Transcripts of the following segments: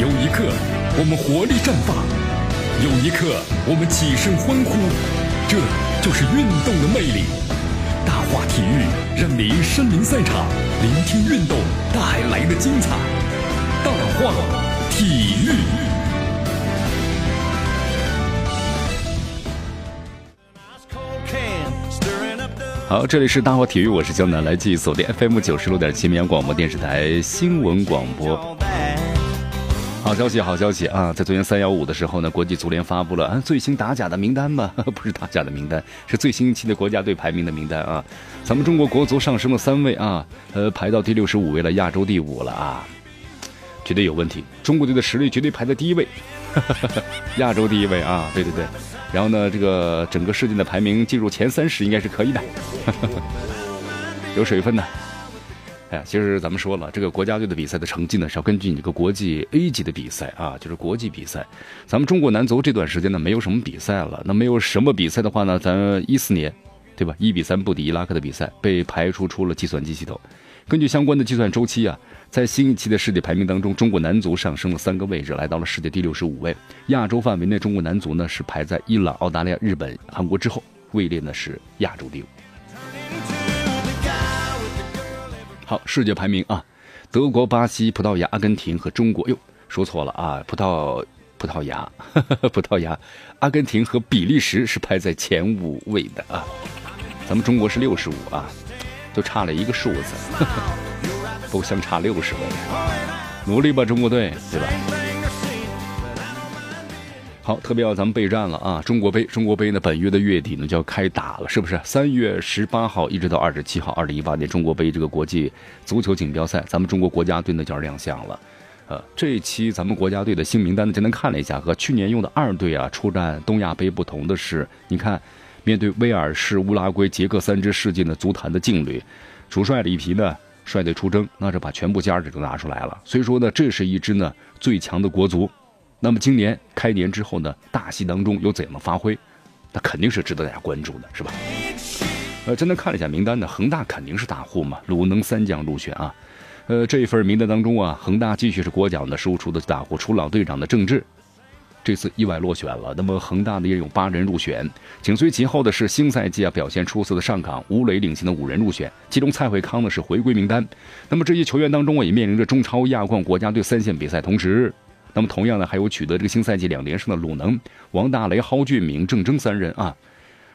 有一刻，我们活力绽放；有一刻，我们起身欢呼。这就是运动的魅力。大话体育让您身临赛场，聆听运动带来的精彩。大话体育。好，这里是大话体育，我是江南，来自锁定 FM 九十六点七绵阳广播电视台新闻广播。好消息，好消息啊！在昨天三幺五的时候呢，国际足联发布了啊最新打假的名单嘛，不是打假的名单，是最新一期的国家队排名的名单啊。咱们中国国足上升了三位啊，呃，排到第六十五位了，亚洲第五了啊，绝对有问题。中国队的实力绝对排在第一位，亚洲第一位啊，对对对。然后呢，这个整个世界的排名进入前三十应该是可以的，有水分的。哎呀，其实咱们说了，这个国家队的比赛的成绩呢，是要根据你这个国际 A 级的比赛啊，就是国际比赛。咱们中国男足这段时间呢，没有什么比赛了。那没有什么比赛的话呢，咱一四年，对吧？一比三不敌伊拉克的比赛被排除出了计算机系统。根据相关的计算周期啊，在新一期的世界排名当中，中国男足上升了三个位置，来到了世界第六十五位。亚洲范围内，中国男足呢是排在伊朗、澳大利亚、日本、韩国之后，位列呢是亚洲第五。好，世界排名啊，德国、巴西、葡萄牙、阿根廷和中国。哟，说错了啊，葡萄葡萄牙，葡萄牙、阿根廷和比利时是排在前五位的啊。咱们中国是六十五啊，就差了一个数字，都相差六十位。努力吧，中国队，对吧？好，特别要咱们备战了啊！中国杯，中国杯呢，本月的月底呢就要开打了，是不是？三月十八号一直到二十七号，二零一八年中国杯这个国际足球锦标赛，咱们中国国家队呢就要亮相了。呃，这一期咱们国家队的新名单呢，简单看了一下，和去年用的二队啊出战东亚杯不同的是，你看，面对威尔士、乌拉圭、捷克三支世界的足坛的劲旅，主帅里皮呢率队出征，那是把全部家底都拿出来了。所以说呢，这是一支呢最强的国足。那么今年开年之后呢，大戏当中有怎样的发挥，那肯定是值得大家关注的，是吧？呃，真的看了一下名单呢，恒大肯定是大户嘛，鲁能三将入选啊。呃，这一份名单当中啊，恒大继续是国脚的输出的大户，除老队长的郑智，这次意外落选了。那么恒大呢也有八人入选，紧随其后的是新赛季啊表现出色的上港、吴磊领衔的五人入选，其中蔡慧康呢是回归名单。那么这些球员当中啊，也面临着中超、亚冠、国家队三线比赛，同时。那么同样呢，还有取得这个新赛季两连胜的鲁能、王大雷、蒿俊闵、郑铮三人啊，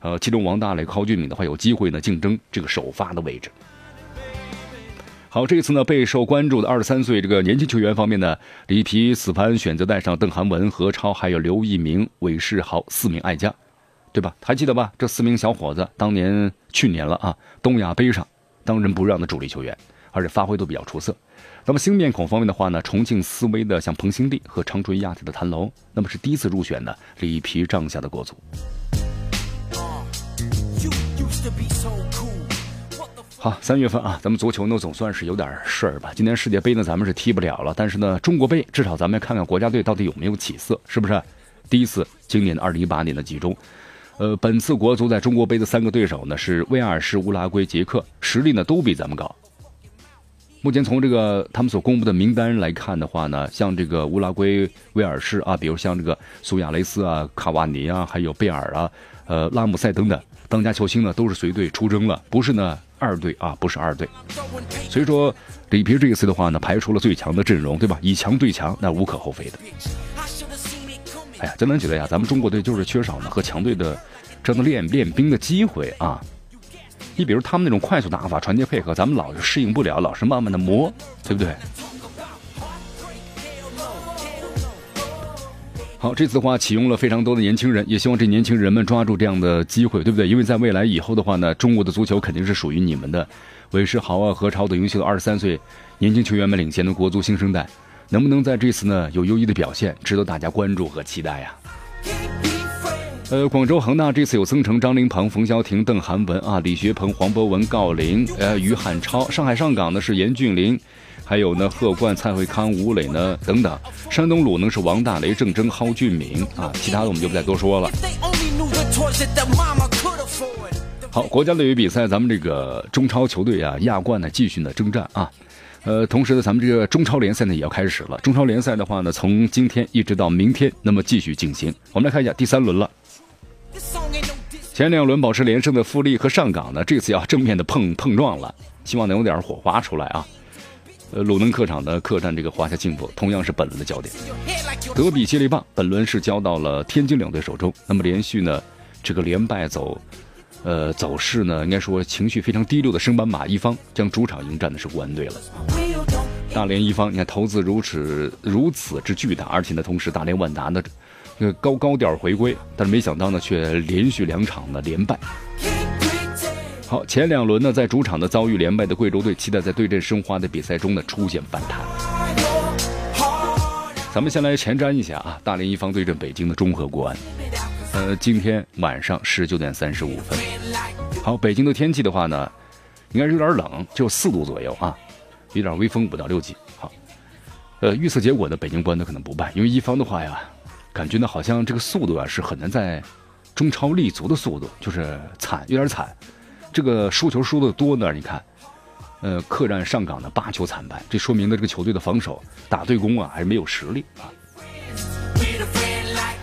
呃，其中王大雷、蒿俊闵的话有机会呢竞争这个首发的位置。好，这次呢备受关注的二十三岁这个年轻球员方面呢，里皮此番选择带上邓涵文、何超，还有刘一鸣、韦世豪四名爱将，对吧？还记得吧？这四名小伙子当年去年了啊，东亚杯上当仁不让的主力球员，而且发挥都比较出色。那么新面孔方面的话呢，重庆斯威的像彭新立和长春亚泰的谭龙，那么是第一次入选的里皮帐下的国足。好，三月份啊，咱们足球呢总算是有点事儿吧。今年世界杯呢咱们是踢不了了，但是呢中国杯至少咱们要看看国家队到底有没有起色，是不是？第一次今年的二零一八年的集中，呃，本次国足在中国杯的三个对手呢是威尔士、乌拉圭、捷克，实力呢都比咱们高。目前从这个他们所公布的名单来看的话呢，像这个乌拉圭、威尔士啊，比如像这个苏亚雷斯啊、卡瓦尼啊，还有贝尔啊、呃拉姆塞等等当家球星呢，都是随队出征了，不是呢二队啊，不是二队。所以说里皮这一次的话呢，排除了最强的阵容，对吧？以强对强，那无可厚非的。哎呀，真能觉得呀，咱们中国队就是缺少呢和强队的这样的练练兵的机会啊。你比如他们那种快速打法、传接配合，咱们老是适应不了，老是慢慢的磨，对不对？好，这次的话启用了非常多的年轻人，也希望这年轻人们抓住这样的机会，对不对？因为在未来以后的话呢，中国的足球肯定是属于你们的。韦世豪啊、何超等优秀的二十三岁年轻球员们领衔的国足新生代，能不能在这次呢有优异的表现，值得大家关注和期待呀？呃，广州恒大这次有曾诚、张琳芃、冯潇霆、邓涵文啊，李学鹏、黄博文、郜林，呃，于汉超。上海上港呢是严俊林，还有呢贺冠、蔡慧康、吴磊呢等等。山东鲁能是王大雷、郑铮、蒿俊闵啊，其他的我们就不再多说了。好，国家队比赛，咱们这个中超球队啊，亚冠呢继续呢征战啊。呃，同时呢，咱们这个中超联赛呢也要开始了。中超联赛的话呢，从今天一直到明天，那么继续进行。我们来看一下第三轮了。前两轮保持连胜的富力和上港呢，这次要正面的碰碰撞了，希望能有点火花出来啊。呃，鲁能客场的客战这个华夏幸福，同样是本轮的焦点。德比接力棒本轮是交到了天津两队手中，那么连续呢这个连败走。呃，走势呢，应该说情绪非常低落的升班马一方将主场迎战的是国安队了。大连一方，你看投资如此如此之巨大，而且呢，同时大连万达呢，个高高调回归，但是没想到呢，却连续两场的连败。好，前两轮呢，在主场的遭遇连败的贵州队，期待在对阵申花的比赛中呢出现反弹。咱们先来前瞻一下啊，大连一方对阵北京的中赫国安。呃，今天晚上十九点三十五分。好，北京的天气的话呢，应该是有点冷，就四度左右啊，有点微风五到六级。好，呃，预测结果呢，北京国安可能不败，因为一方的话呀，感觉呢好像这个速度啊是很难在中超立足的速度，就是惨，有点惨。这个输球输的多呢，你看，呃，客战上港的八球惨败，这说明的这个球队的防守打对攻啊还是没有实力啊。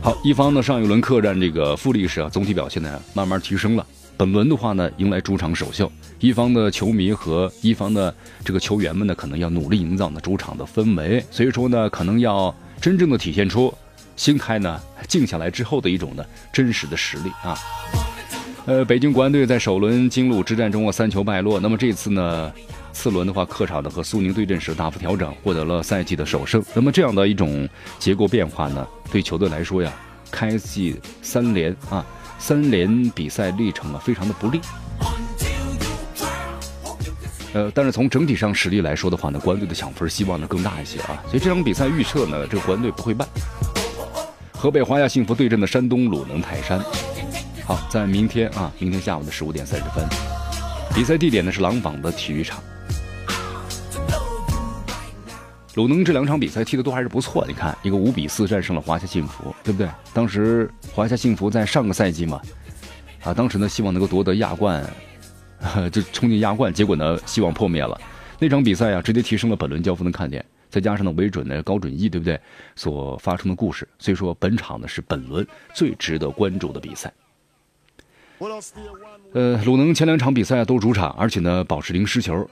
好，一方呢上一轮客战这个富力时啊，总体表现呢慢慢提升了。本轮的话呢，迎来主场首秀，一方的球迷和一方的这个球员们呢，可能要努力营造呢主场的氛围。所以说呢，可能要真正的体现出心态呢静下来之后的一种呢真实的实力啊。呃，北京国安队在首轮京鲁之战中啊三球败落，那么这次呢？次轮的话，客场的和苏宁对阵时大幅调整，获得了赛季的首胜。那么这样的一种结构变化呢，对球队来说呀，开季三连啊，三连比赛历程啊，非常的不利。呃，但是从整体上实力来说的话呢，国安队的抢分希望呢更大一些啊。所以这场比赛预测呢，这个国安队不会败。河北华夏幸福对阵的山东鲁能泰山，好，在明天啊，明天下午的十五点三十分，比赛地点呢是廊坊的体育场。鲁能这两场比赛踢的都还是不错，你看一个五比四战胜了华夏幸福，对不对？当时华夏幸福在上个赛季嘛，啊，当时呢希望能够夺得亚冠，就冲进亚冠，结果呢希望破灭了。那场比赛啊，直接提升了本轮交锋的看点，再加上呢韦准的高准翼，对不对？所发生的故事，所以说本场呢是本轮最值得关注的比赛。呃，鲁能前两场比赛都主场，而且呢保持零失球。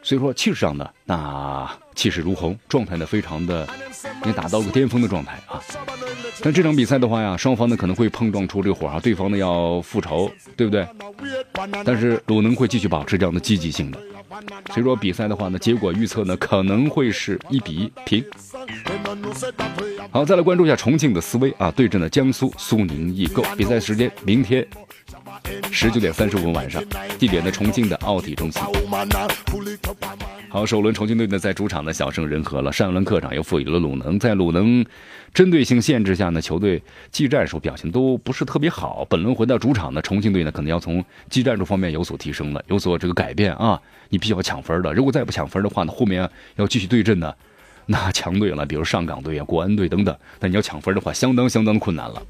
所以说气势上呢，那气势如虹，状态呢非常的，也达到了巅峰的状态啊。但这场比赛的话呀，双方呢可能会碰撞出这个火花，对方呢要复仇，对不对？但是鲁能会继续保持这样的积极性的。所以说比赛的话呢，结果预测呢可能会是一比一平。好，再来关注一下重庆的思威啊，对阵的江苏苏宁易购。比赛时间明天。十九点三十五分晚上，地点呢重庆的奥体中心。好，首轮重庆队呢在主场呢小胜仁和了，上一轮客场又负于了鲁能。在鲁能针对性限制下呢，球队技战术表现都不是特别好。本轮回到主场呢，重庆队呢可能要从技战术方面有所提升了，有所这个改变啊。你必须要抢分的，如果再不抢分的话呢，后面要继续对阵呢。那强队了，比如上港队啊、国安队等等，那你要抢分的话，相当相当困难了。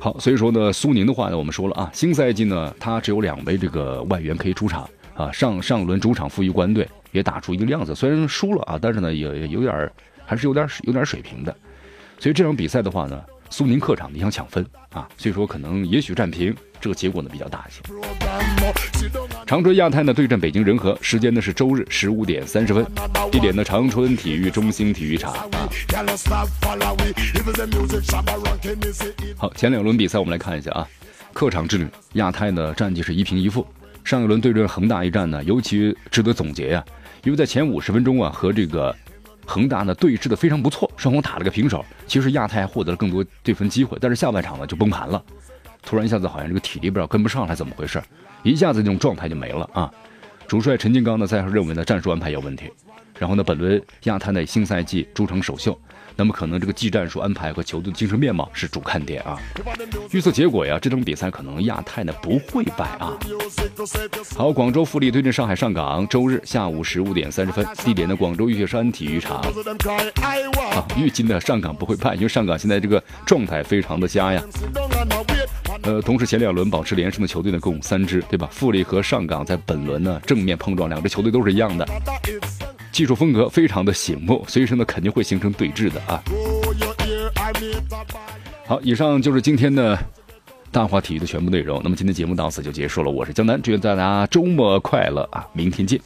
好，所以说呢，苏宁的话呢，我们说了啊，新赛季呢，他只有两位这个外援可以出场啊。上上轮主场负于国安队，也打出一个亮子，虽然输了啊，但是呢，也有点还是有点有点水平的。所以这场比赛的话呢。苏宁客场你想抢分啊，所以说可能也许战平这个结果呢比较大一些。长春亚泰呢对阵北京人和，时间呢是周日十五点三十分，地点呢长春体育中心体育场啊。好，前两轮比赛我们来看一下啊，客场之旅，亚泰呢战绩是一平一负，上一轮对阵恒大一战呢尤其值得总结呀，因为在前五十分钟啊和这个。恒大呢对峙的非常不错，双方打了个平手。其实亚太获得了更多对分机会，但是下半场呢就崩盘了，突然一下子好像这个体力不知道跟不上，还怎么回事？一下子这种状态就没了啊！主帅陈金刚呢在认为呢战术安排有问题，然后呢本轮亚太的新赛季主场首秀。那么可能这个技战术安排和球队的精神面貌是主看点啊。预测结果呀，这场比赛可能亚太呢不会败啊。好，广州富力对阵上海上港，周日下午十五点三十分，地点呢广州玉雪山体育场。啊，预计呢上港不会败，因为上港现在这个状态非常的佳呀。呃，同时前两轮保持连胜的球队呢共三支，对吧？富力和上港在本轮呢正面碰撞，两支球队都是一样的，技术风格非常的醒目，所以说呢肯定会形成对峙的啊。好，以上就是今天的大话体育的全部内容。那么今天节目到此就结束了，我是江南，祝愿大家周末快乐啊，明天见。